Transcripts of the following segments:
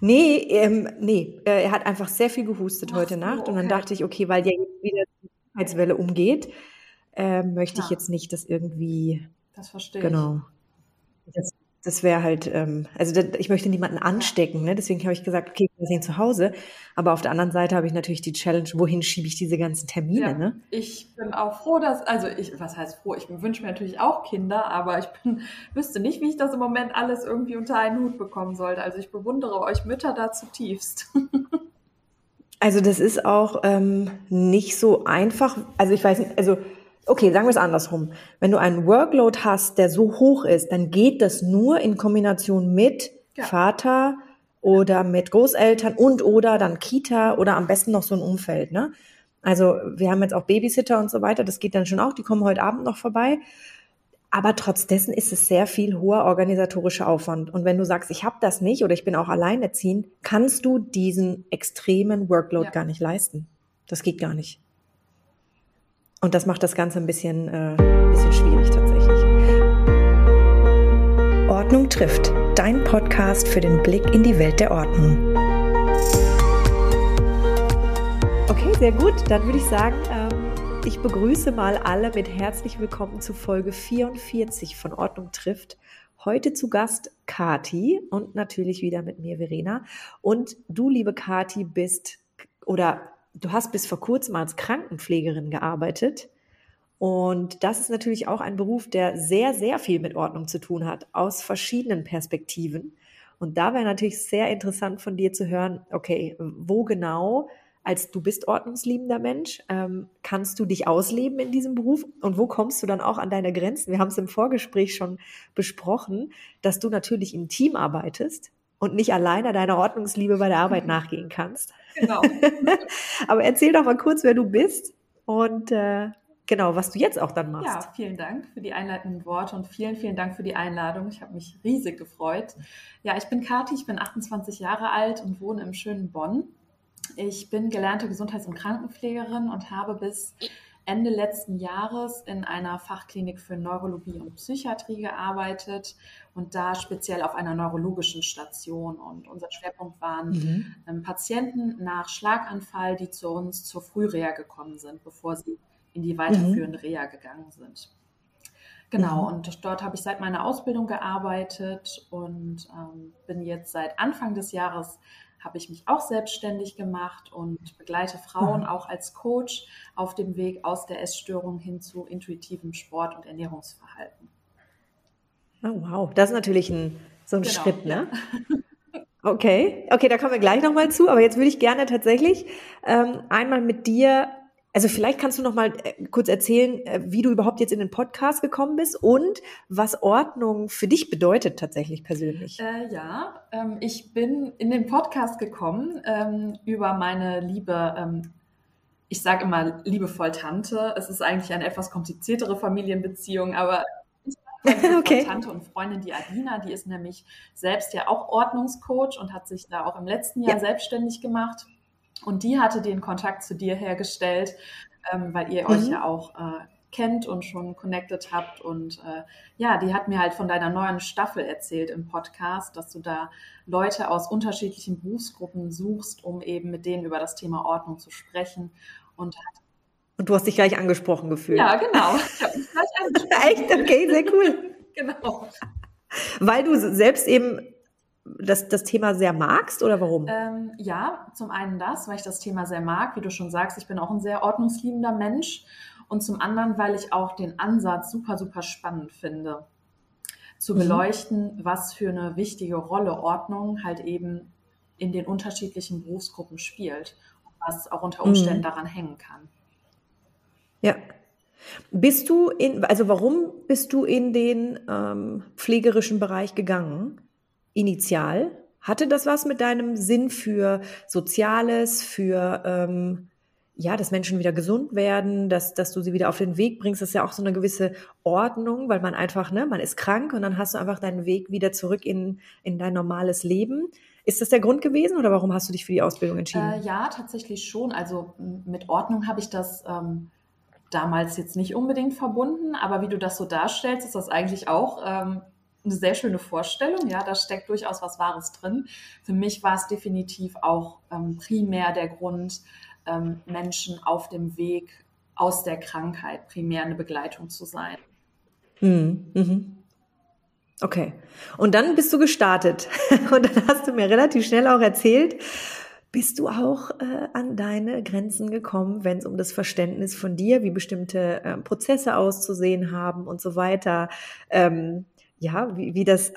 Nee, ähm, nee, äh, er hat einfach sehr viel gehustet heute so, Nacht und dann okay. dachte ich, okay, weil der jetzt wieder die Krankheitswelle umgeht, äh, möchte ich Ja. jetzt nicht, dass irgendwie, Das verstehe genau, das, das wäre halt, ähm, also da, ich möchte niemanden anstecken, ne? deswegen habe ich gesagt, okay, wir sind zu Hause, aber auf der anderen Seite habe ich natürlich die Challenge, wohin schiebe ich diese ganzen. Termine, Ja, ne? ich bin auch froh, dass, also ich, was heißt froh? Ich wünsche mir natürlich auch Kinder, aber ich bin, wüsste nicht, wie ich das im Moment alles irgendwie unter einen Hut bekommen sollte. Also ich bewundere euch Mütter da zutiefst. Also das ist auch ähm, nicht so einfach. Also ich weiß nicht, also okay, sagen wir es andersrum. Wenn du einen Workload hast, der so hoch ist, dann geht das nur in Kombination mit Ja. Vater oder mit Großeltern und oder dann Kita oder am besten noch so ein Umfeld. Ne? Also wir haben jetzt auch Babysitter und so weiter. Das geht dann schon auch. Die kommen heute Abend noch vorbei. Aber trotz dessen ist es sehr viel hoher organisatorischer Aufwand. Und wenn du sagst, ich habe das nicht oder ich bin auch alleinerziehend, kannst du diesen extremen Workload Ja. gar nicht leisten. Das geht gar nicht. Und das macht das Ganze ein bisschen, äh, ein bisschen schwierig tatsächlich. Ordnung trifft. Dein Podcast für den Blick in die Welt der Ordnung. Okay, sehr gut. Dann würde ich sagen, ähm, ich begrüße mal alle mit herzlich willkommen zu Folge 44 von Ordnung trifft. Heute zu Gast Kati und natürlich wieder mit mir Verena. Und du, liebe Kati, bist oder du hast bis vor kurzem als Krankenpflegerin gearbeitet. Und das ist natürlich auch ein Beruf, der sehr, sehr viel mit Ordnung zu tun hat, aus verschiedenen Perspektiven. Und da wäre natürlich sehr interessant von dir zu hören, okay, wo genau, als du bist ordnungsliebender Mensch, ähm, kannst du dich ausleben in diesem Beruf und wo kommst du dann auch an deine Grenzen? Wir haben es im Vorgespräch schon besprochen, dass du natürlich im Team arbeitest und nicht alleine deiner Ordnungsliebe bei der Arbeit nachgehen kannst. Genau. Aber erzähl doch mal kurz, wer du bist und äh, genau, was du jetzt auch dann machst. Ja, vielen Dank für die einleitenden Worte und vielen, vielen Dank für die Einladung. Ich habe mich riesig gefreut. Ja, ich bin Kathi, ich bin 28 Jahre alt und wohne im schönen Bonn. Ich bin gelernte Gesundheits- und Krankenpflegerin und habe bis Ende letzten Jahres in einer Fachklinik für Neurologie und Psychiatrie gearbeitet und da speziell auf einer neurologischen Station. Und unser Schwerpunkt waren Mhm. ähm, Patienten nach Schlaganfall, die zu uns zur Frühreha gekommen sind, bevor sie in die weiterführende Reha gegangen sind. Genau, Mhm. und dort habe ich seit meiner Ausbildung gearbeitet und ähm, bin jetzt seit Anfang des Jahres habe ich mich auch selbstständig gemacht und begleite Frauen Mhm. auch als Coach auf dem Weg aus der Essstörung hin zu intuitivem Sport und Ernährungsverhalten. Oh, wow, das ist natürlich ein, so ein Genau, Schritt, ne? Okay, okay, da kommen wir gleich nochmal zu, aber jetzt würde ich gerne tatsächlich ähm, einmal mit dir, also vielleicht kannst du noch mal äh, kurz erzählen, äh, wie du überhaupt jetzt in den Podcast gekommen bist und was Ordnung für dich bedeutet tatsächlich persönlich. Äh, ja, ähm, ich bin in den Podcast gekommen ähm, über meine liebe, ähm, ich sage immer liebevoll Tante. Es ist eigentlich eine etwas kompliziertere Familienbeziehung, aber Okay. Tante und Freundin, die Adina, die ist nämlich selbst ja auch Ordnungscoach und hat sich da auch im letzten Jahr Ja. selbstständig gemacht. Und die hatte den Kontakt zu dir hergestellt, ähm, weil ihr euch Mhm. ja auch äh, kennt und schon connected habt. Und äh, ja, die hat mir halt von deiner neuen Staffel erzählt im Podcast, dass du da Leute aus unterschiedlichen Berufsgruppen suchst, um eben mit denen über das Thema Ordnung zu sprechen. Und Und du hast dich gleich angesprochen gefühlt. ja, genau. Ich habe mich gleich angesprochen. Echt? Okay, sehr cool. Genau. Weil du selbst eben das, das Thema sehr magst oder warum? Ähm, ja, zum einen das, weil ich das Thema sehr mag. Wie du schon sagst, ich bin auch ein sehr ordnungsliebender Mensch. Und zum anderen, weil ich auch den Ansatz super, super spannend finde, zu Mhm. beleuchten, was für eine wichtige Rolle Ordnung halt eben in den unterschiedlichen Berufsgruppen spielt und was auch unter Umständen Mhm. daran hängen kann. Ja. Bist du in, also warum bist du in den ähm, pflegerischen Bereich gegangen? Initial? Hatte das was mit deinem Sinn für Soziales, für ähm, ja, dass Menschen wieder gesund werden, dass, dass du sie wieder auf den Weg bringst? Das ist ja auch so eine gewisse Ordnung, weil man einfach, ne, man ist krank und dann hast du einfach deinen Weg wieder zurück in, in dein normales Leben. Ist das der Grund gewesen oder warum hast du dich für die Ausbildung entschieden? Äh, ja, tatsächlich schon. Also mit Ordnung habe ich das ähm, damals jetzt nicht unbedingt verbunden, aber wie du das so darstellst, ist das eigentlich auch ähm, eine sehr schöne Vorstellung, ja, da steckt durchaus was Wahres drin. Für mich war es definitiv auch ähm, primär der Grund, ähm, Menschen auf dem Weg aus der Krankheit primär eine Begleitung zu sein. Mhm. Mhm. Okay. Und dann bist du gestartet. Und dann hast du mir relativ schnell auch erzählt, bist du auch äh, an deine Grenzen gekommen, wenn es um das Verständnis von dir, wie bestimmte äh, Prozesse auszusehen haben und so weiter, ähm, ja, wie, wie das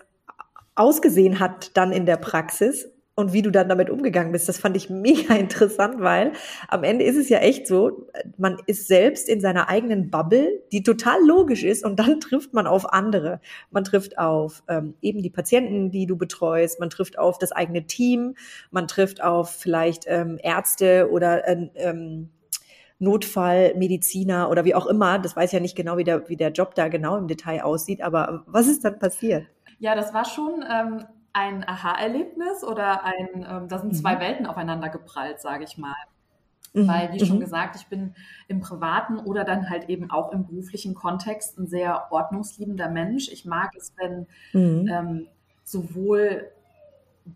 ausgesehen hat dann in der Praxis und wie du dann damit umgegangen bist. Das fand ich mega interessant, weil am Ende ist es ja echt so, man ist selbst in seiner eigenen Bubble, die total logisch ist und dann trifft man auf andere. Man trifft auf ähm, eben die Patienten, die du betreust, man trifft auf das eigene Team, man trifft auf vielleicht ähm, Ärzte oder äh, ähm, Notfallmediziner oder wie auch immer. Das weiß ja nicht genau, wie der, wie der Job da genau im Detail aussieht, aber was ist dann passiert? Ja, das war schon ähm, ein Aha-Erlebnis oder ein, ähm, da sind zwei mhm. Welten aufeinander geprallt, sage ich mal. Mhm. Weil, wie schon mhm. gesagt, ich bin im privaten oder dann halt eben auch im beruflichen Kontext ein sehr ordnungsliebender Mensch. Ich mag es, wenn mhm. ähm, sowohl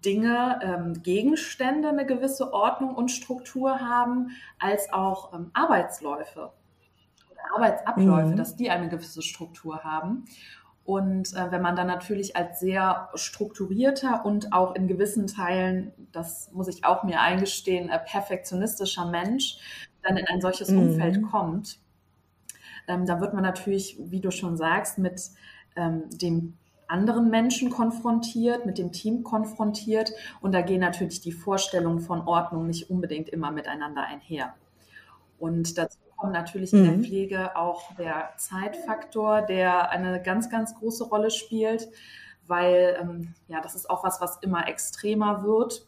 Dinge, ähm, Gegenstände eine gewisse Ordnung und Struktur haben, als auch ähm, Arbeitsläufe oder Arbeitsabläufe, mhm. dass die eine gewisse Struktur haben. Und äh, wenn man dann natürlich als sehr strukturierter und auch in gewissen Teilen, das muss ich auch mir eingestehen, äh, perfektionistischer Mensch dann in ein solches mhm. Umfeld kommt, ähm, da wird man natürlich, wie du schon sagst, mit ähm, dem anderen Menschen konfrontiert, mit dem Team konfrontiert und da gehen natürlich die Vorstellungen von Ordnung nicht unbedingt immer miteinander einher. Und dazu kommt natürlich in der mhm. Pflege auch der Zeitfaktor, der eine ganz, ganz große Rolle spielt, weil ähm, ja, das ist auch was, was immer extremer wird,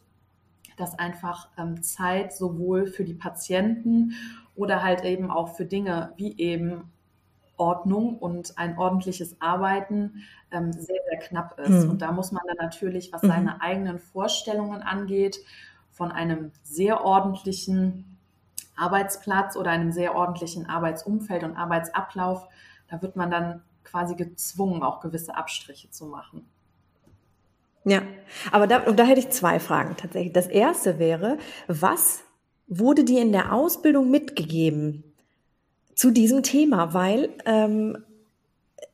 dass einfach ähm, Zeit sowohl für die Patienten oder halt eben auch für Dinge wie eben Ordnung und ein ordentliches Arbeiten ähm, sehr, sehr knapp ist. Mhm. Und da muss man dann natürlich, was mhm. seine eigenen Vorstellungen angeht, von einem sehr ordentlichen Arbeitsplatz oder einem sehr ordentlichen Arbeitsumfeld und Arbeitsablauf, da wird man dann quasi gezwungen, auch gewisse Abstriche zu machen. Ja, aber da, da hätte ich zwei Fragen tatsächlich. Das erste wäre, was wurde dir in der Ausbildung mitgegeben zu diesem Thema? Weil ähm,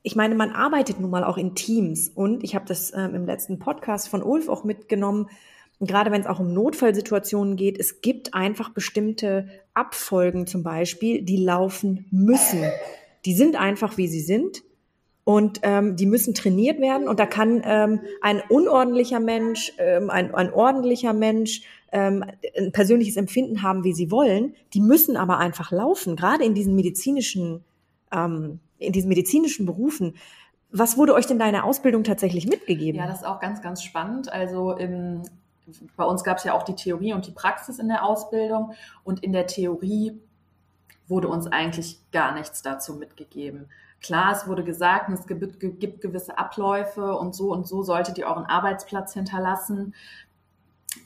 ich meine, man arbeitet nun mal auch in Teams und ich habe das ähm, im letzten Podcast von Ulf auch mitgenommen, gerade wenn es auch um Notfallsituationen geht, es gibt einfach bestimmte Abfolgen zum Beispiel, die laufen müssen. Die sind einfach, wie sie sind. Und ähm, die müssen trainiert werden. Und da kann ähm, ein unordentlicher Mensch, ähm, ein, ein ordentlicher Mensch ähm, ein persönliches Empfinden haben, wie sie wollen. Die müssen aber einfach laufen, gerade in diesen medizinischen, ähm, in diesen medizinischen Berufen. Was wurde euch denn da in der Ausbildung tatsächlich mitgegeben? Ja, das ist auch ganz, ganz spannend. Also im bei uns gab es ja auch die Theorie und die Praxis in der Ausbildung und in der Theorie wurde uns eigentlich gar nichts dazu mitgegeben. Klar, es wurde gesagt, es gibt, gibt gewisse Abläufe und so und so solltet ihr euren Arbeitsplatz hinterlassen.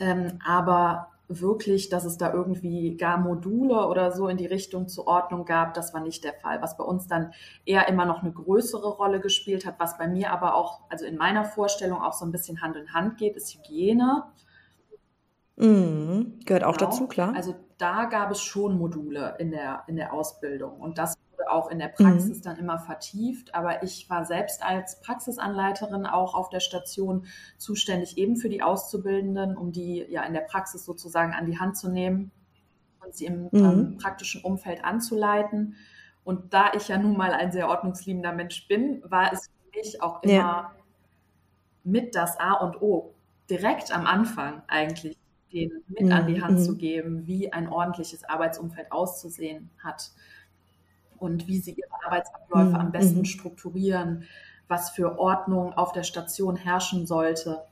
Ähm, aber wirklich, dass es da irgendwie gar Module oder so in die Richtung zur Ordnung gab, das war nicht der Fall. Was bei uns dann eher immer noch eine größere Rolle gespielt hat, was bei mir aber auch, also in meiner Vorstellung auch so ein bisschen Hand in Hand geht, ist Hygiene. Mhm. Gehört auch genau. dazu, klar. Also da gab es schon Module in der, in der Ausbildung und das auch in der Praxis mhm. dann immer vertieft. Aber ich war selbst als Praxisanleiterin auch auf der Station zuständig eben für die Auszubildenden, um die ja in der Praxis sozusagen an die Hand zu nehmen und sie im mhm. ähm, praktischen Umfeld anzuleiten. Und da ich ja nun mal ein sehr ordnungsliebender Mensch bin, war es für mich auch immer ja. mit das A und O direkt am Anfang eigentlich denen mit mhm. an die Hand mhm. zu geben, wie ein ordentliches Arbeitsumfeld auszusehen hat und wie sie ihre Arbeitsabläufe mhm. am besten mhm. strukturieren, was für Ordnung auf der Station herrschen sollte,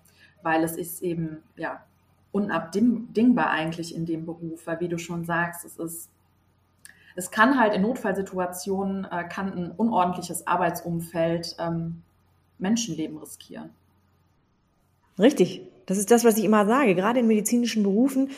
weil es ist eben ja unabdingbar eigentlich in dem Beruf, weil wie du schon sagst, es ist es kann halt in Notfallsituationen äh, kann ein unordentliches Arbeitsumfeld ähm, Menschenleben riskieren. Richtig, das ist das, was ich immer sage, gerade in medizinischen Berufen.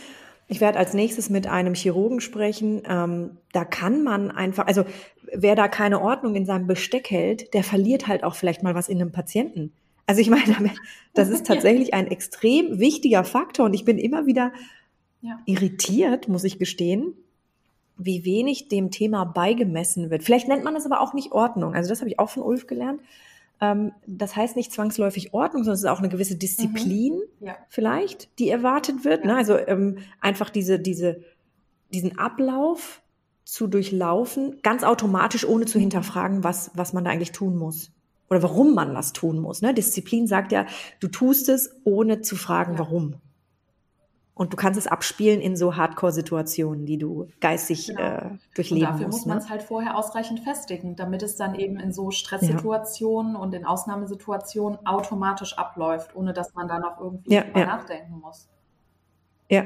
Ich werde als nächstes mit einem Chirurgen sprechen. Ähm, da kann man einfach, also wer da keine Ordnung in seinem Besteck hält, der verliert halt auch vielleicht mal was in einem Patienten. Also ich meine, das ist tatsächlich ein extrem wichtiger Faktor und ich bin immer wieder ja. irritiert, muss ich gestehen, wie wenig dem Thema beigemessen wird. Vielleicht nennt man das aber auch nicht Ordnung. Also das habe ich auch von Ulf gelernt. Ähm, das heißt nicht zwangsläufig Ordnung, sondern es ist auch eine gewisse Disziplin mhm. ja. vielleicht, die erwartet wird. Ne? Ja. Ne? Also ähm, einfach diese, diese, diesen Ablauf zu durchlaufen, ganz automatisch, ohne zu hinterfragen, was, was man da eigentlich tun muss. Oder warum man das tun muss. Ne? Disziplin sagt ja, du tust es, ohne zu fragen, ja. warum. Und du kannst es abspielen in so Hardcore-Situationen, die du geistig genau. äh, durchleben und dafür musst. muss man es ne? halt vorher ausreichend festigen, damit es dann eben in so Stresssituationen ja. und in Ausnahmesituationen automatisch abläuft, ohne dass man da noch irgendwie ja, drüber ja. nachdenken muss. Ja.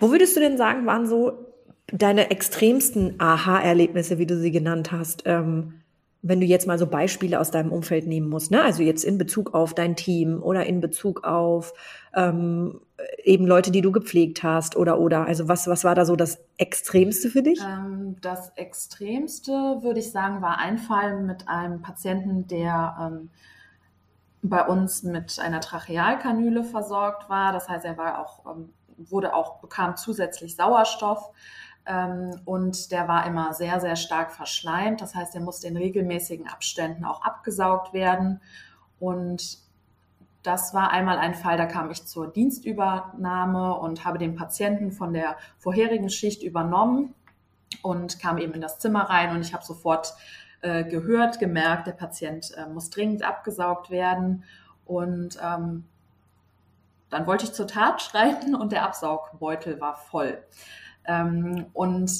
Wo würdest du denn sagen, waren so deine extremsten Aha-Erlebnisse, wie du sie genannt hast? Ähm, wenn du jetzt mal so Beispiele aus deinem Umfeld nehmen musst, ne? also jetzt in Bezug auf dein Team oder in Bezug auf ähm, eben Leute, die du gepflegt hast oder oder, also was, was war da so das Extremste für dich? Ähm, das Extremste, würde ich sagen, war ein Fall mit einem Patienten, der ähm, bei uns mit einer Trachealkanüle versorgt war. Das heißt, er war auch, ähm, wurde auch, bekam zusätzlich Sauerstoff und der war immer sehr, sehr stark verschleimt. Das heißt, er musste in regelmäßigen Abständen auch abgesaugt werden. Und das war einmal ein Fall, da kam ich zur Dienstübernahme und habe den Patienten von der vorherigen Schicht übernommen und kam eben in das Zimmer rein und ich habe sofort äh, gehört, gemerkt, der Patient äh, muss dringend abgesaugt werden. Und ähm, dann wollte ich zur Tat schreiten und der Absaugbeutel war voll. Ähm, und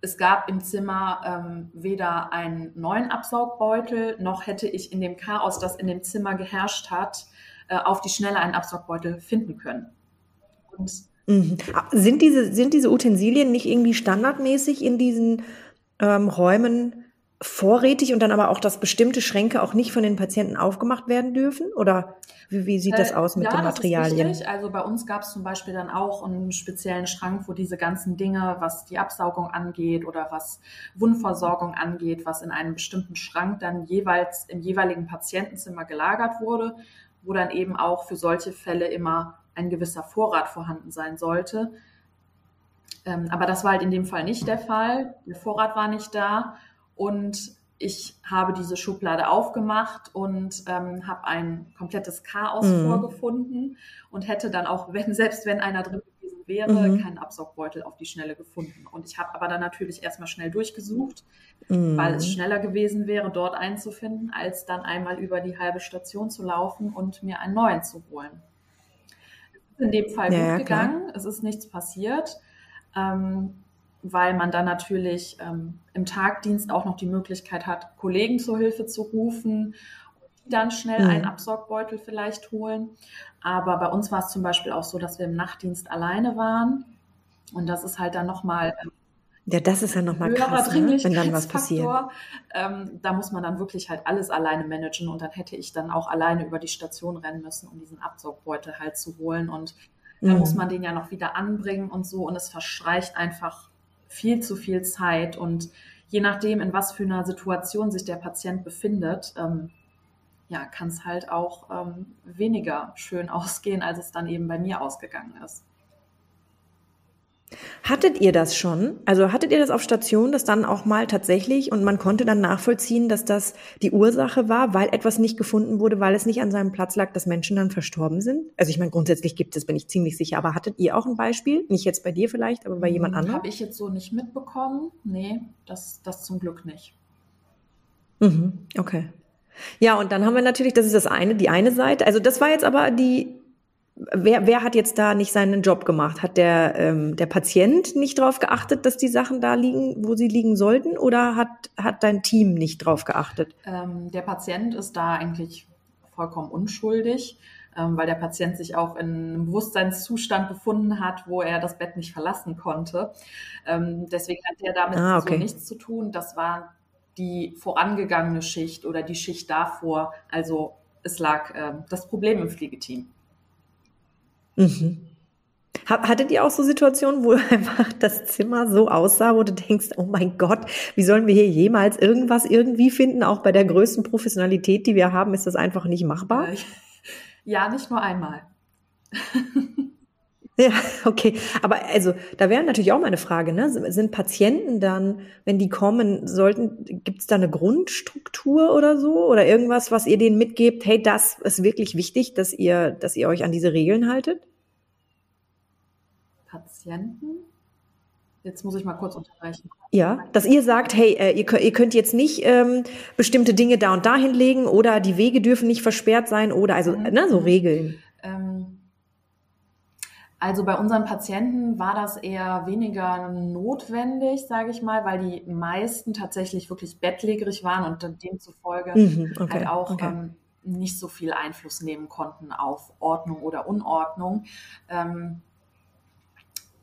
es gab im Zimmer ähm, weder einen neuen Absaugbeutel, noch hätte ich in dem Chaos, das in dem Zimmer geherrscht hat, äh, auf die Schnelle einen Absaugbeutel finden können. Und mhm. sind, diese, sind diese Utensilien nicht irgendwie standardmäßig in diesen ähm, Räumen vorrätig und dann aber auch, dass bestimmte Schränke auch nicht von den Patienten aufgemacht werden dürfen? Oder wie, wie sieht das äh, aus mit ja, den Materialien? Das ist Also bei uns gab es zum Beispiel dann auch einen speziellen Schrank, wo diese ganzen Dinge, was die Absaugung angeht oder was Wundversorgung angeht, was in einem bestimmten Schrank dann jeweils im jeweiligen Patientenzimmer gelagert wurde, wo dann eben auch für solche Fälle immer ein gewisser Vorrat vorhanden sein sollte. Ähm, aber das war halt in dem Fall nicht der Fall. Der Vorrat war nicht da. Und ich habe diese Schublade aufgemacht und ähm, habe ein komplettes Chaos mhm. vorgefunden und hätte dann auch, wenn, selbst wenn einer drin gewesen wäre, mhm. keinen Absaugbeutel auf die Schnelle gefunden. Und ich habe aber dann natürlich erstmal schnell durchgesucht, mhm. weil es schneller gewesen wäre, dort einzufinden, als dann einmal über die halbe Station zu laufen und mir einen neuen zu holen. Es ist in dem Fall ja, gut gegangen, klar. es ist nichts passiert. Ähm, weil man dann natürlich ähm, im Tagdienst auch noch die Möglichkeit hat, Kollegen zur Hilfe zu rufen, die dann schnell mhm. einen Absorgbeutel vielleicht holen. Aber bei uns war es zum Beispiel auch so, dass wir im Nachtdienst alleine waren. Und das ist halt dann nochmal. Ähm, ja, das ist ja nochmal krass, ne? wenn dann was passiert. Ähm, da muss man dann wirklich halt alles alleine managen und dann hätte ich dann auch alleine über die Station rennen müssen, um diesen Absorgbeutel halt zu holen. Und dann mhm. muss man den ja noch wieder anbringen und so. Und es verstreicht einfach viel zu viel Zeit und je nachdem, in was für einer Situation sich der Patient befindet, ähm, ja, kann es halt auch ähm, weniger schön ausgehen, als es dann eben bei mir ausgegangen ist. Hattet ihr das schon? Also hattet ihr das auf Station, dass dann auch mal tatsächlich und man konnte dann nachvollziehen, dass das die Ursache war, weil etwas nicht gefunden wurde, weil es nicht an seinem Platz lag, dass Menschen dann verstorben sind? Also ich meine, grundsätzlich gibt es, bin ich ziemlich sicher, aber hattet ihr auch ein Beispiel? Nicht jetzt bei dir vielleicht, aber bei jemand hm, anderem? Habe ich jetzt so nicht mitbekommen. Nee, das, das zum Glück nicht. Mhm, okay. Ja, und dann haben wir natürlich, das ist das eine, die eine Seite. Also das war jetzt aber die wer, wer hat jetzt da nicht seinen Job gemacht? Hat der, ähm, der Patient nicht darauf geachtet, dass die Sachen da liegen, wo sie liegen sollten? Oder hat, hat dein Team nicht darauf geachtet? Ähm, der Patient ist da eigentlich vollkommen unschuldig, ähm, weil der Patient sich auch in einem Bewusstseinszustand befunden hat, wo er das Bett nicht verlassen konnte. Ähm, deswegen hat er damit ah, okay. so nichts zu tun. Das war die vorangegangene Schicht oder die Schicht davor. Also es lag äh, das Problem im Pflegeteam. Mhm. Hattet ihr auch so Situationen, wo einfach das Zimmer so aussah, wo du denkst, oh mein Gott, wie sollen wir hier jemals irgendwas irgendwie finden? Auch bei der größten Professionalität, die wir haben, ist das einfach nicht machbar? Ja, nicht nur einmal. Ja, okay. Aber also, da wäre natürlich auch mal eine Frage, ne? Sind Patienten dann, wenn die kommen, sollten, gibt es da eine Grundstruktur oder so? Oder irgendwas, was ihr denen mitgebt, hey, das ist wirklich wichtig, dass ihr, dass ihr euch an diese Regeln haltet? Patienten? Jetzt muss ich mal kurz unterbrechen. Ja, dass ihr sagt, hey, äh, ihr, könnt, ihr könnt jetzt nicht ähm, bestimmte Dinge da und da hinlegen oder die Wege dürfen nicht versperrt sein oder also mhm. ne, so Regeln. Ähm, also bei unseren Patienten war das eher weniger notwendig, sage ich mal, weil die meisten tatsächlich wirklich bettlägerig waren und demzufolge mhm, okay, halt auch okay. ähm, nicht so viel Einfluss nehmen konnten auf Ordnung oder Unordnung. Ähm,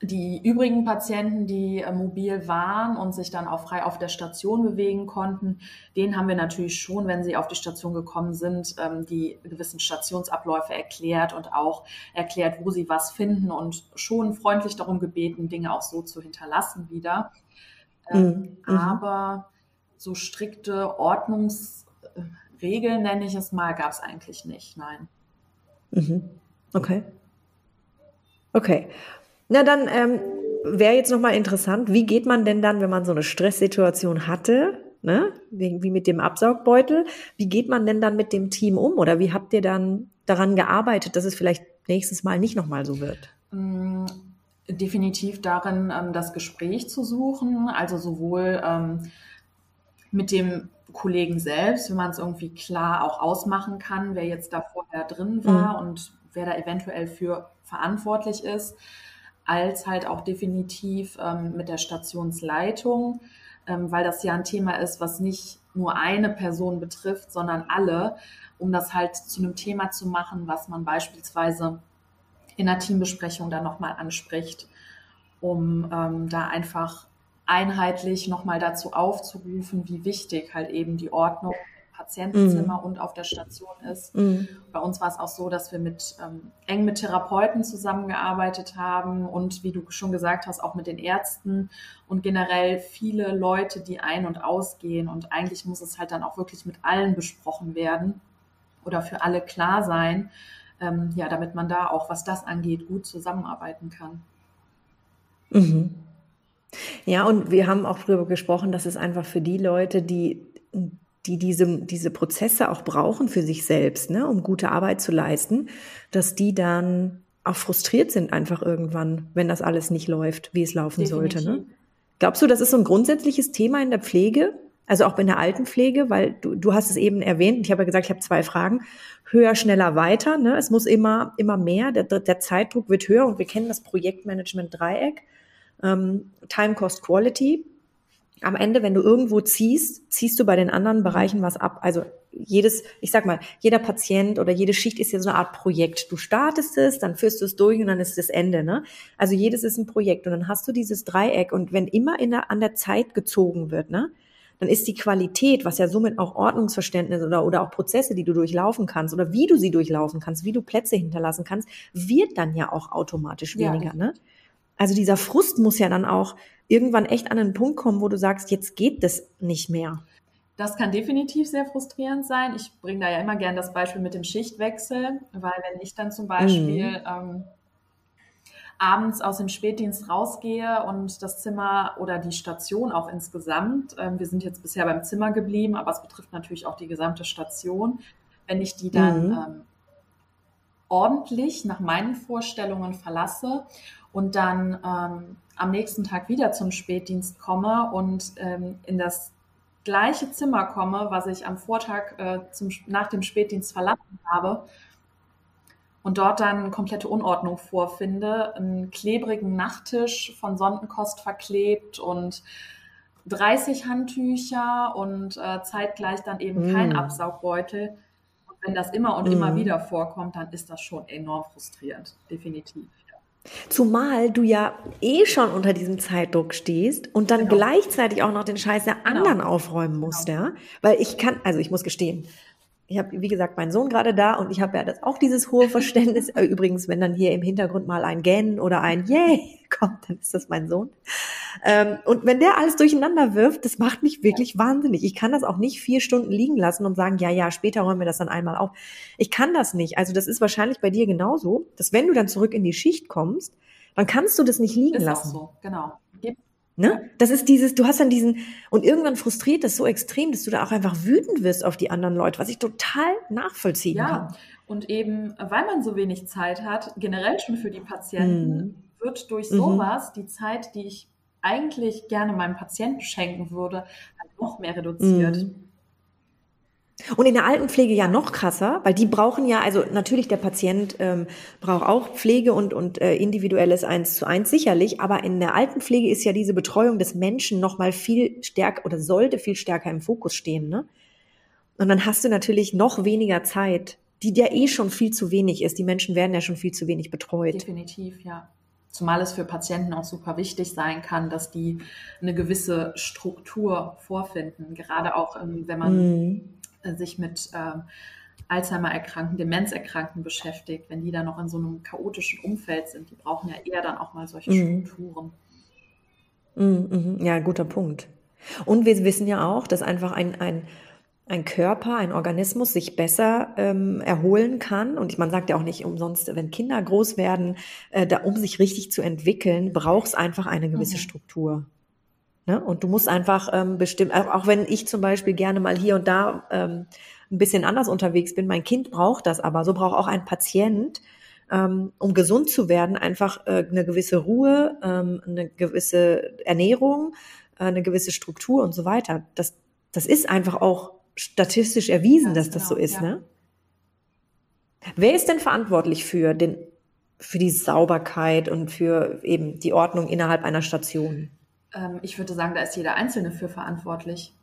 die übrigen Patienten, die äh, mobil waren und sich dann auch frei auf der Station bewegen konnten, denen haben wir natürlich schon, wenn sie auf die Station gekommen sind, ähm, die gewissen Stationsabläufe erklärt und auch erklärt, wo sie was finden und schon freundlich darum gebeten, Dinge auch so zu hinterlassen wieder. Ähm, mhm. mhm. Aber so strikte Ordnungsregeln, nenne ich es mal, gab es eigentlich nicht, nein. Mhm. Okay. Okay. Na dann ähm, wäre jetzt nochmal interessant, wie geht man denn dann, wenn man so eine Stresssituation hatte, ne, wie, mit dem Absaugbeutel, wie geht man denn dann mit dem Team um oder wie habt ihr dann daran gearbeitet, dass es vielleicht nächstes Mal nicht nochmal so wird? Mm, definitiv darin, ähm, das Gespräch zu suchen, also sowohl ähm, mit dem Kollegen selbst, wenn man es irgendwie klar auch ausmachen kann, wer jetzt da vorher drin war mhm. und wer da eventuell für verantwortlich ist als halt auch definitiv ähm, mit der Stationsleitung, ähm, weil das ja ein Thema ist, was nicht nur eine Person betrifft, sondern alle, um das halt zu einem Thema zu machen, was man beispielsweise in der Teambesprechung dann nochmal anspricht, um ähm, da einfach einheitlich nochmal dazu aufzurufen, wie wichtig halt eben die Ordnung Patientenzimmer mm. und auf der Station ist. Mm. Bei uns war es auch so, dass wir mit ähm, eng mit Therapeuten zusammengearbeitet haben und wie du schon gesagt hast, auch mit den Ärzten und generell viele Leute, die ein- und ausgehen. Und eigentlich muss es halt dann auch wirklich mit allen besprochen werden oder für alle klar sein, ähm, ja, damit man da auch, was das angeht, gut zusammenarbeiten kann. Mhm. Ja, und wir haben auch darüber gesprochen, dass es einfach für die Leute, die die diese, diese Prozesse auch brauchen für sich selbst, ne, um gute Arbeit zu leisten, dass die dann auch frustriert sind einfach irgendwann, wenn das alles nicht läuft, wie es laufen Definitiv. sollte. Ne? Glaubst du, das ist so ein grundsätzliches Thema in der Pflege? Also auch in der Altenpflege, weil du, du hast es eben erwähnt, ich habe ja gesagt, ich habe zwei Fragen. Höher, schneller, weiter. Ne? Es muss immer, immer mehr, der, der Zeitdruck wird höher und wir kennen das Projektmanagement-Dreieck. Ähm, Time, Cost, Quality am Ende, wenn du irgendwo ziehst, ziehst du bei den anderen Bereichen was ab. Also jedes, ich sag mal, jeder Patient oder jede Schicht ist ja so eine Art Projekt. Du startest es, dann führst du es durch und dann ist das Ende. Ne? Also jedes ist ein Projekt und dann hast du dieses Dreieck und wenn immer in der, an der Zeit gezogen wird, ne, dann ist die Qualität, was ja somit auch Ordnungsverständnis oder, oder auch Prozesse, die du durchlaufen kannst oder wie du sie durchlaufen kannst, wie du Plätze hinterlassen kannst, wird dann ja auch automatisch weniger. Ja. Ne? Also dieser Frust muss ja dann auch irgendwann echt an einen Punkt kommen, wo du sagst, jetzt geht das nicht mehr. Das kann definitiv sehr frustrierend sein. Ich bringe da ja immer gern das Beispiel mit dem Schichtwechsel, weil wenn ich dann zum Beispiel mhm. ähm, abends aus dem Spätdienst rausgehe und das Zimmer oder die Station auch insgesamt, ähm, wir sind jetzt bisher beim Zimmer geblieben, aber es betrifft natürlich auch die gesamte Station, wenn ich die dann mhm. ähm, ordentlich nach meinen Vorstellungen verlasse und dann ähm, am nächsten Tag wieder zum Spätdienst komme und ähm, in das gleiche Zimmer komme, was ich am Vortag äh, zum, nach dem Spätdienst verlassen habe und dort dann komplette Unordnung vorfinde, einen klebrigen Nachttisch von Sondenkost verklebt und 30 Handtücher und äh, zeitgleich dann eben mm. kein Absaugbeutel. Und wenn das immer und mm. immer wieder vorkommt, dann ist das schon enorm frustrierend, definitiv. Zumal du ja eh schon unter diesem Zeitdruck stehst und dann genau. gleichzeitig auch noch den Scheiß der genau. anderen genau. aufräumen musst, genau. ja. Weil ich kann, also ich muss gestehen, ich habe, wie gesagt, meinen Sohn gerade da und ich habe ja das, auch dieses hohe Verständnis. Äh, übrigens, wenn dann hier im Hintergrund mal ein Gähnen oder ein Yay kommt, dann ist das mein Sohn. Ähm, und wenn der alles durcheinander wirft, das macht mich wirklich ja. wahnsinnig. Ich kann das auch nicht vier Stunden liegen lassen und sagen, ja, ja, später räumen wir das dann einmal auf. Ich kann das nicht. Also das ist wahrscheinlich bei dir genauso, dass wenn du dann zurück in die Schicht kommst, dann kannst du das nicht liegen ist lassen. Auch so, genau. Ne? Das ist dieses, du hast dann diesen, und irgendwann frustriert das so extrem, dass du da auch einfach wütend wirst auf die anderen Leute, was ich total nachvollziehen ja. kann. Und eben, weil man so wenig Zeit hat, generell schon für die Patienten, mhm. wird durch mhm. sowas mhm. die Zeit, die ich eigentlich gerne meinem Patienten schenken würde, halt noch mehr reduziert. Mhm. Und in der Altenpflege ja noch krasser, weil die brauchen ja, also natürlich der Patient ähm, braucht auch Pflege und, und äh, individuelles eins zu eins sicherlich, aber in der Altenpflege ist ja diese Betreuung des Menschen noch mal viel stärker oder sollte viel stärker im Fokus stehen, ne? Und dann hast du natürlich noch weniger Zeit, die ja eh schon viel zu wenig ist. Die Menschen werden ja schon viel zu wenig betreut. Definitiv, ja. Zumal es für Patienten auch super wichtig sein kann, dass die eine gewisse Struktur vorfinden. Gerade auch, ähm, wenn man äh, sich mit ähm, Alzheimer-Erkrankten, Demenzerkrankten beschäftigt, wenn die dann noch in so einem chaotischen Umfeld sind, die brauchen ja eher dann auch mal solche mhm. Strukturen. Mhm, ja, guter Punkt. Und wir wissen ja auch, dass einfach ein, ein, ein Körper, ein Organismus sich besser ähm, erholen kann. Und man sagt ja auch nicht umsonst, wenn Kinder groß werden, äh, da, um sich richtig zu entwickeln, braucht es einfach eine gewisse mhm. Struktur. Ne? Und du musst einfach ähm, bestimmt, auch wenn ich zum Beispiel gerne mal hier und da ähm, ein bisschen anders unterwegs bin, mein Kind braucht das aber, so braucht auch ein Patient, ähm, um gesund zu werden, einfach äh, eine gewisse Ruhe, ähm, eine gewisse Ernährung, äh, eine gewisse Struktur und so weiter. Das, das ist einfach auch statistisch erwiesen, Ganz dass das genau, so ist. Ja. Ne? Wer ist denn verantwortlich für den, für die Sauberkeit und für eben die Ordnung innerhalb einer Station? Ähm, ich würde sagen, da ist jeder Einzelne für verantwortlich.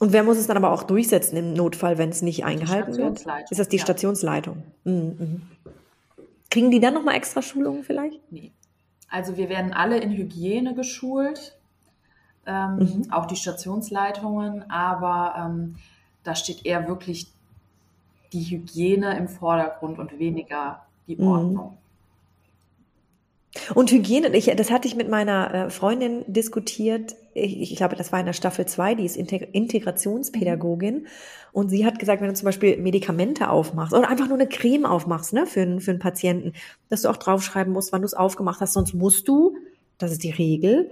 Und wer muss es dann aber auch durchsetzen im Notfall, wenn es nicht eingehalten wird? Ist das die ja. Stationsleitung? Mhm, mhm. Kriegen die dann nochmal extra Schulungen vielleicht? Nee. Also wir werden alle in Hygiene geschult, ähm, mhm. auch die Stationsleitungen, aber ähm, da steht eher wirklich die Hygiene im Vordergrund und weniger die mhm. Und Hygiene, ich, das hatte ich mit meiner äh, Freundin diskutiert. Ich, ich glaube, das war in der Staffel 2, die ist Integrationspädagogin. Und sie hat gesagt, wenn du zum Beispiel Medikamente aufmachst oder einfach nur eine Creme aufmachst ne, für, einen, für einen Patienten, dass du auch draufschreiben musst, wann du es aufgemacht hast. Sonst musst du, das ist die Regel,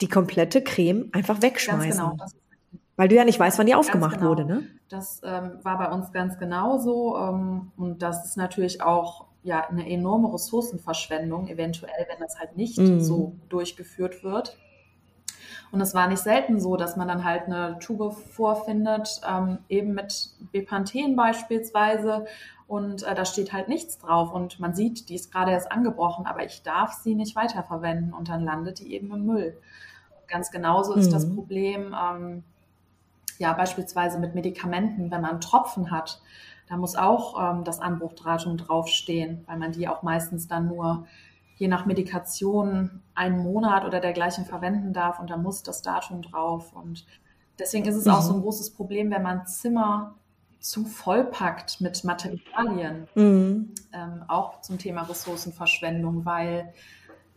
die komplette Creme einfach wegschmeißen. Ganz genau, weil du ja nicht weißt, wann die aufgemacht genau. wurde. Ne? Das ähm, war bei uns ganz genauso. Ähm, und das ist natürlich auch ja eine enorme Ressourcenverschwendung, eventuell, wenn das halt nicht mhm. so durchgeführt wird. Und es war nicht selten so, dass man dann halt eine Tube vorfindet, ähm, eben mit Bepanthen beispielsweise, und äh, da steht halt nichts drauf und man sieht, die ist gerade erst angebrochen, aber ich darf sie nicht weiterverwenden und dann landet die eben im Müll. Ganz genauso ist das mhm. Problem, ähm, ja, beispielsweise mit Medikamenten, wenn man Tropfen hat, da muss auch ähm, das Anbruchdatum draufstehen, weil man die auch meistens dann nur je nach Medikation einen Monat oder dergleichen verwenden darf und da muss das Datum drauf. Und deswegen ist es mhm. auch so ein großes Problem, wenn man Zimmer zu vollpackt mit Materialien, mhm. ähm, auch zum Thema Ressourcenverschwendung, weil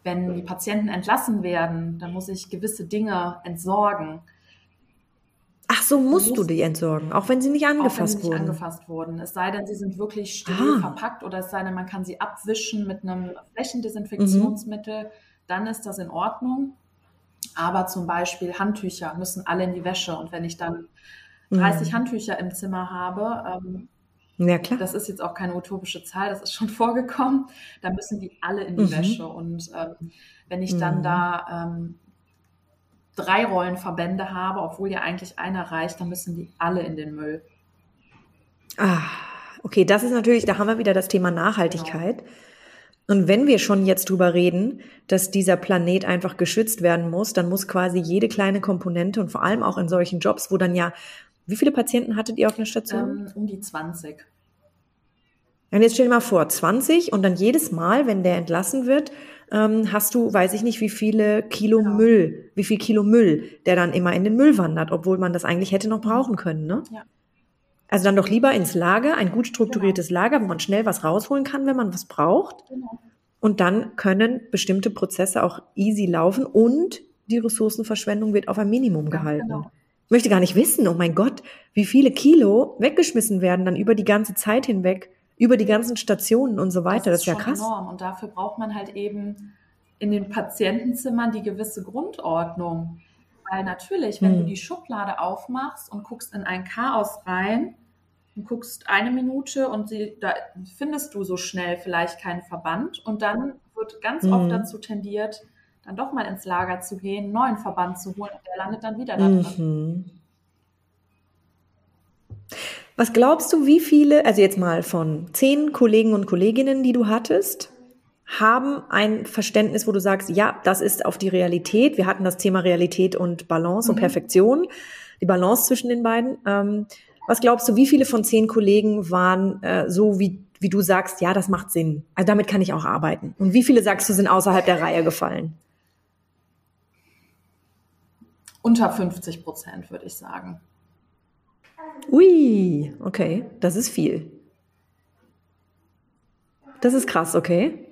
wenn die Patienten entlassen werden, dann muss ich gewisse Dinge entsorgen. Ach so, musst du die entsorgen, auch wenn sie nicht angefasst auch wenn sie nicht wurden. angefasst wurden. Es sei denn, sie sind wirklich steril ah. verpackt oder es sei denn, man kann sie abwischen mit einem Flächendesinfektionsmittel, mhm. dann ist das in Ordnung. Aber zum Beispiel Handtücher müssen alle in die Wäsche. Und wenn ich dann 30 mhm. Handtücher im Zimmer habe, ähm, ja, klar. das ist jetzt auch keine utopische Zahl, das ist schon vorgekommen, dann müssen die alle in die mhm. Wäsche. Und ähm, wenn ich dann mhm. da ähm, drei Rollenverbände habe, obwohl ja eigentlich einer reicht, dann müssen die alle in den Müll. Ah, okay, das ist natürlich, da haben wir wieder das Thema Nachhaltigkeit. Genau. Und wenn wir schon jetzt drüber reden, dass dieser Planet einfach geschützt werden muss, dann muss quasi jede kleine Komponente und vor allem auch in solchen Jobs, wo dann ja, wie viele Patienten hattet ihr auf einer Station? Ähm, um die 20. Und jetzt stell dir mal vor, 20 und dann jedes Mal, wenn der entlassen wird, ähm, hast du, weiß ich nicht, wie viele Kilo genau. Müll, wie viel Kilo Müll, der dann immer in den Müll wandert, obwohl man das eigentlich hätte noch brauchen können, ne? Ja. Also dann doch lieber ins Lager, ein gut strukturiertes genau. Lager, wo man schnell was rausholen kann, wenn man was braucht. Genau. Und dann können bestimmte Prozesse auch easy laufen und die Ressourcenverschwendung wird auf ein Minimum gehalten. Genau. Ich möchte gar nicht wissen, oh mein Gott, wie viele Kilo weggeschmissen werden dann über die ganze Zeit hinweg, über die ganzen Stationen und so weiter. Das ist, das ist ja krass. Enorm. Und dafür braucht man halt eben in den Patientenzimmern die gewisse Grundordnung. Weil natürlich, wenn hm. du die Schublade aufmachst und guckst in ein Chaos rein und guckst eine Minute und sie, da findest du so schnell vielleicht keinen Verband und dann wird ganz hm. oft dazu tendiert, dann doch mal ins Lager zu gehen, einen neuen Verband zu holen und der landet dann wieder da drin. Mhm. Was glaubst du, wie viele, also jetzt mal von zehn Kollegen und Kolleginnen, die du hattest, haben ein Verständnis, wo du sagst, ja, das ist auf die Realität. Wir hatten das Thema Realität und Balance mhm. und Perfektion, die Balance zwischen den beiden. Ähm, was glaubst du, wie viele von zehn Kollegen waren äh, so, wie, wie du sagst, ja, das macht Sinn. Also damit kann ich auch arbeiten. Und wie viele sagst du, sind außerhalb der Reihe gefallen? Unter 50 Prozent, würde ich sagen. Ui, okay, das ist viel. Das ist krass, okay.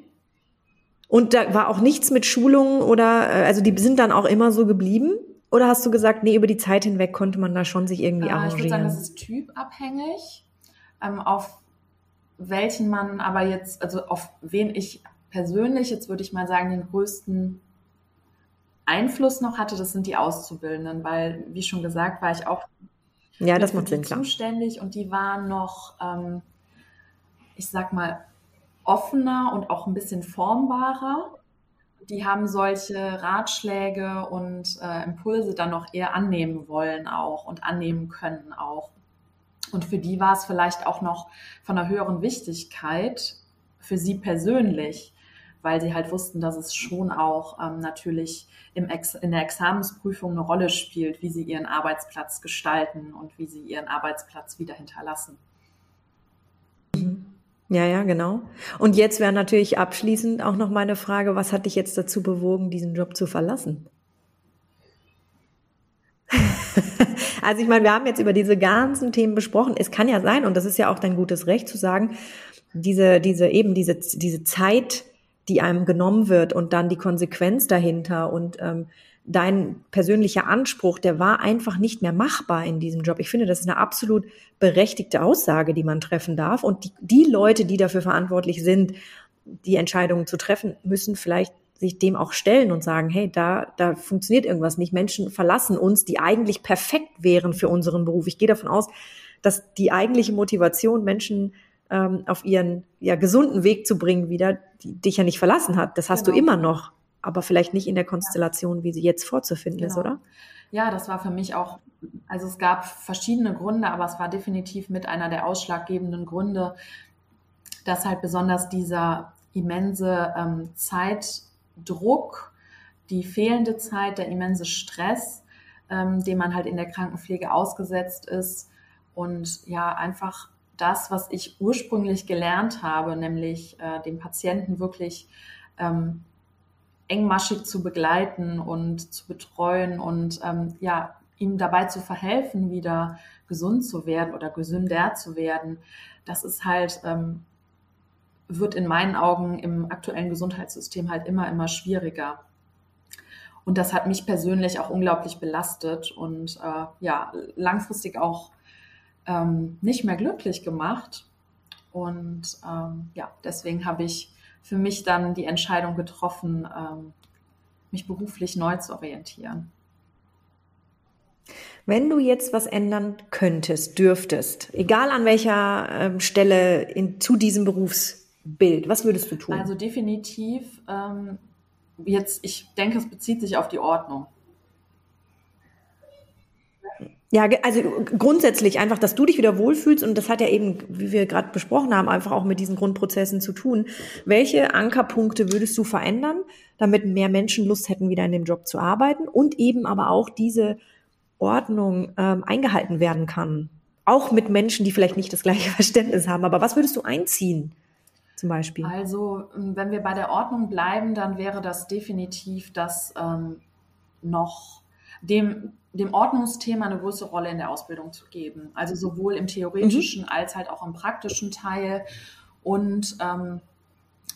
Und da war auch nichts mit Schulungen oder, äh, also die sind dann auch immer so geblieben? Oder hast du gesagt, nee, über die Zeit hinweg konnte man da schon sich irgendwie arrangieren? Äh, ich würde sagen, das ist typabhängig, ähm, auf welchen man aber jetzt, also auf wen ich persönlich, jetzt würde ich mal sagen, den größten Einfluss noch hatte, das sind die Auszubildenden, weil, wie schon gesagt, war ich auch ja, das macht Sinn, klar. zuständig und die waren noch, ähm, ich sag mal, offener und auch ein bisschen formbarer. Die haben solche Ratschläge und äh, Impulse dann noch eher annehmen wollen auch und annehmen können auch. Und für die war es vielleicht auch noch von einer höheren Wichtigkeit für sie persönlich, weil sie halt wussten, dass es schon auch ähm, natürlich im Ex in der Examensprüfung eine Rolle spielt, wie sie ihren Arbeitsplatz gestalten und wie sie ihren Arbeitsplatz wieder hinterlassen. Ja, ja, genau. Und jetzt wäre natürlich abschließend auch noch meine Frage, was hat dich jetzt dazu bewogen, diesen Job zu verlassen? also ich meine, wir haben jetzt über diese ganzen Themen besprochen. Es kann ja sein, und das ist ja auch dein gutes Recht zu sagen, diese, diese, eben diese, diese Zeit, die einem genommen wird und dann die Konsequenz dahinter und ähm, dein persönlicher Anspruch, der war einfach nicht mehr machbar in diesem Job. Ich finde, das ist eine absolut berechtigte Aussage, die man treffen darf. Und die, die Leute, die dafür verantwortlich sind, die Entscheidungen zu treffen, müssen vielleicht sich dem auch stellen und sagen, hey, da, da funktioniert irgendwas nicht. Menschen verlassen uns, die eigentlich perfekt wären für unseren Beruf. Ich gehe davon aus, dass die eigentliche Motivation, Menschen ähm, auf ihren ja, gesunden Weg zu bringen wieder, die dich ja nicht verlassen hat. Das hast genau. du immer noch aber vielleicht nicht in der Konstellation, wie sie jetzt vorzufinden genau. ist, oder? Ja, das war für mich auch, also es gab verschiedene Gründe, aber es war definitiv mit einer der ausschlaggebenden Gründe, dass halt besonders dieser immense ähm, Zeitdruck, die fehlende Zeit, der immense Stress, ähm, dem man halt in der Krankenpflege ausgesetzt ist und ja, einfach das, was ich ursprünglich gelernt habe, nämlich äh, den Patienten wirklich ähm, engmaschig zu begleiten und zu betreuen und ähm, ja, ihm dabei zu verhelfen, wieder gesund zu werden oder gesünder zu werden, das ist halt, ähm, wird in meinen Augen im aktuellen Gesundheitssystem halt immer, immer schwieriger. Und das hat mich persönlich auch unglaublich belastet und äh, ja, langfristig auch ähm, nicht mehr glücklich gemacht. Und ähm, ja, deswegen habe ich für mich dann die Entscheidung getroffen, ähm, mich beruflich neu zu orientieren. Wenn du jetzt was ändern könntest, dürftest, egal an welcher ähm, Stelle in, zu diesem Berufsbild, was würdest du tun? Also definitiv, ähm, jetzt, ich denke, es bezieht sich auf die Ordnung. Ja, also grundsätzlich einfach, dass du dich wieder wohlfühlst und das hat ja eben, wie wir gerade besprochen haben, einfach auch mit diesen Grundprozessen zu tun. Welche Ankerpunkte würdest du verändern, damit mehr Menschen Lust hätten, wieder in dem Job zu arbeiten und eben aber auch diese Ordnung ähm, eingehalten werden kann? Auch mit Menschen, die vielleicht nicht das gleiche Verständnis haben. Aber was würdest du einziehen? Zum Beispiel. Also, wenn wir bei der Ordnung bleiben, dann wäre das definitiv, dass ähm, noch dem, dem Ordnungsthema eine größere Rolle in der Ausbildung zu geben. Also sowohl im theoretischen mhm. als halt auch im praktischen Teil und ähm,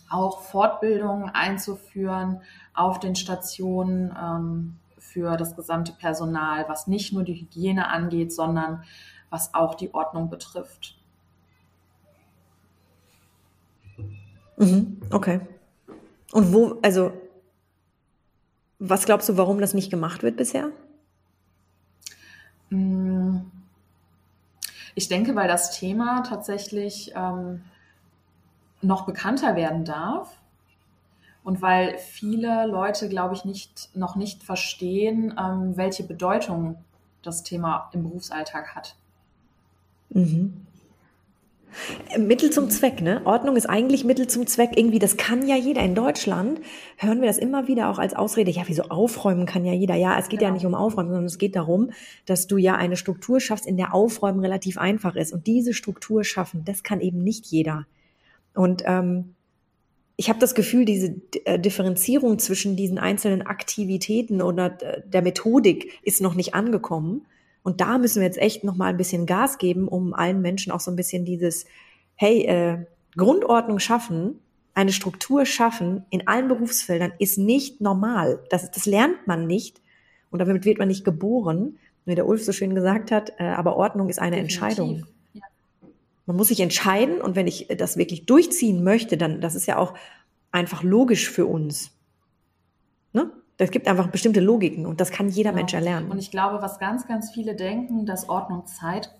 auch Fortbildungen einzuführen auf den Stationen ähm, für das gesamte Personal, was nicht nur die Hygiene angeht, sondern was auch die Ordnung betrifft. Mhm, okay. Und wo, also, was glaubst du, warum das nicht gemacht wird bisher? Mm, ich denke, weil das Thema tatsächlich ähm, noch bekannter werden darf und weil viele Leute, glaube ich, nicht, noch nicht verstehen, ähm, welche Bedeutung das Thema im Berufsalltag hat. Mhm. Mittel zum Zweck, ne? Ordnung ist eigentlich Mittel zum Zweck. Irgendwie, das kann ja jeder. In Deutschland hören wir das immer wieder auch als Ausrede. Ja, wieso aufräumen kann ja jeder? Ja, es geht genau. ja nicht um Aufräumen, sondern es geht darum, dass du ja eine Struktur schaffst, in der Aufräumen relativ einfach ist. Und diese Struktur schaffen, das kann eben nicht jeder. Und ähm, ich habe das Gefühl, diese äh, Differenzierung zwischen diesen einzelnen Aktivitäten oder äh, der Methodik ist noch nicht angekommen. Und da müssen wir jetzt echt noch mal ein bisschen Gas geben, um allen Menschen auch so ein bisschen dieses, hey, äh, Grundordnung schaffen, eine Struktur schaffen in allen Berufsfeldern ist nicht normal. Das, das lernt man nicht und damit wird man nicht geboren, wie der Ulf so schön gesagt hat. Äh, aber Ordnung ist eine Definitiv. Entscheidung. Man muss sich entscheiden und wenn ich das wirklich durchziehen möchte, dann das ist ja auch einfach logisch für uns. Ne? Es gibt einfach bestimmte Logiken und das kann jeder genau. Mensch erlernen. Und ich glaube, was ganz, ganz viele denken, dass Ordnung Zeit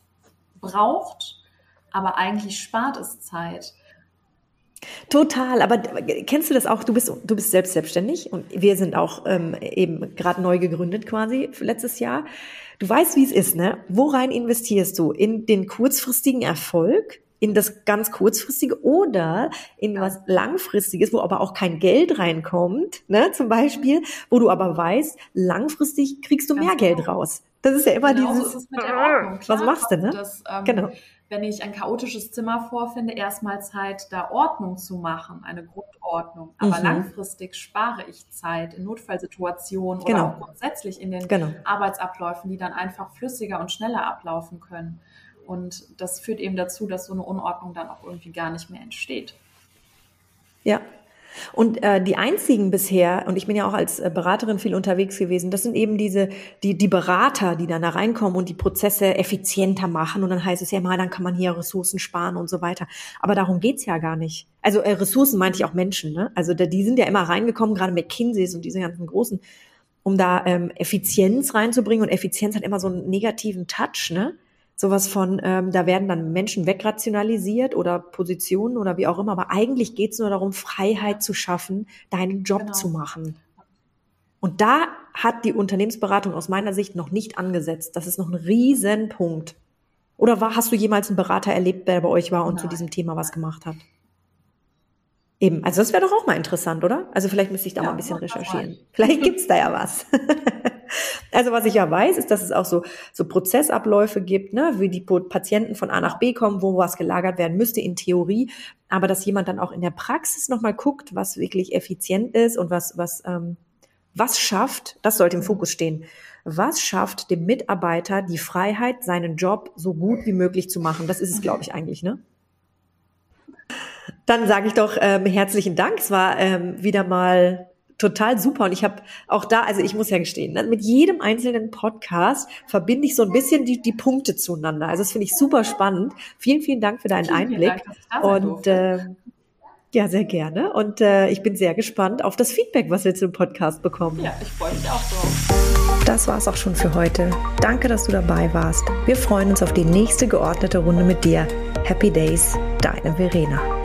braucht, aber eigentlich spart es Zeit. Total, aber kennst du das auch? Du bist, du bist selbst selbstständig und wir sind auch ähm, eben gerade neu gegründet quasi letztes Jahr. Du weißt, wie es ist, ne? Worein investierst du? In den kurzfristigen Erfolg, in das ganz kurzfristige oder in was langfristiges, wo aber auch kein Geld reinkommt, ne? Zum Beispiel, wo du aber weißt, langfristig kriegst du ganz mehr genau. Geld raus. Das ist ja immer genau dieses. Klar, was machst du, ne? Das, ähm, genau wenn ich ein chaotisches Zimmer vorfinde, erstmal Zeit, da Ordnung zu machen, eine Grundordnung. Aber mhm. langfristig spare ich Zeit in Notfallsituationen genau. oder auch grundsätzlich in den genau. Arbeitsabläufen, die dann einfach flüssiger und schneller ablaufen können. Und das führt eben dazu, dass so eine Unordnung dann auch irgendwie gar nicht mehr entsteht. Ja, und äh, die einzigen bisher, und ich bin ja auch als äh, Beraterin viel unterwegs gewesen, das sind eben diese, die, die Berater, die dann da reinkommen und die Prozesse effizienter machen. Und dann heißt es ja mal, dann kann man hier Ressourcen sparen und so weiter. Aber darum geht's ja gar nicht. Also äh, Ressourcen meinte ich auch Menschen, ne? Also da, die sind ja immer reingekommen, gerade McKinseys und diese ganzen großen, um da ähm, Effizienz reinzubringen. Und Effizienz hat immer so einen negativen Touch, ne? Sowas von, ähm, da werden dann Menschen wegrationalisiert oder Positionen oder wie auch immer, aber eigentlich geht es nur darum, Freiheit zu schaffen, deinen Job genau. zu machen. Und da hat die Unternehmensberatung aus meiner Sicht noch nicht angesetzt. Das ist noch ein Riesenpunkt. Oder war, hast du jemals einen Berater erlebt, der bei euch war und Nein. zu diesem Thema was gemacht hat? Eben, also das wäre doch auch mal interessant, oder? Also vielleicht müsste ich da ja, mal ein bisschen recherchieren. Vielleicht gibt's da ja was. Also was ich ja weiß, ist, dass es auch so, so Prozessabläufe gibt, ne, wie die Patienten von A nach B kommen, wo was gelagert werden müsste in Theorie, aber dass jemand dann auch in der Praxis nochmal guckt, was wirklich effizient ist und was, was, ähm, was schafft, das sollte im Fokus stehen. Was schafft dem Mitarbeiter die Freiheit, seinen Job so gut wie möglich zu machen? Das ist es, glaube ich, eigentlich, ne? Dann sage ich doch ähm, herzlichen Dank. Es war ähm, wieder mal total super. Und ich habe auch da, also ich muss ja gestehen, ne, mit jedem einzelnen Podcast verbinde ich so ein bisschen die, die Punkte zueinander. Also das finde ich super spannend. Vielen, vielen Dank für deinen vielen, Einblick. Dank, und äh, ja, sehr gerne. Und äh, ich bin sehr gespannt auf das Feedback, was wir zum Podcast bekommen. Ja, ich freue mich auch drauf. Das war's auch schon für heute. Danke, dass du dabei warst. Wir freuen uns auf die nächste geordnete Runde mit dir. Happy Days, deine Verena.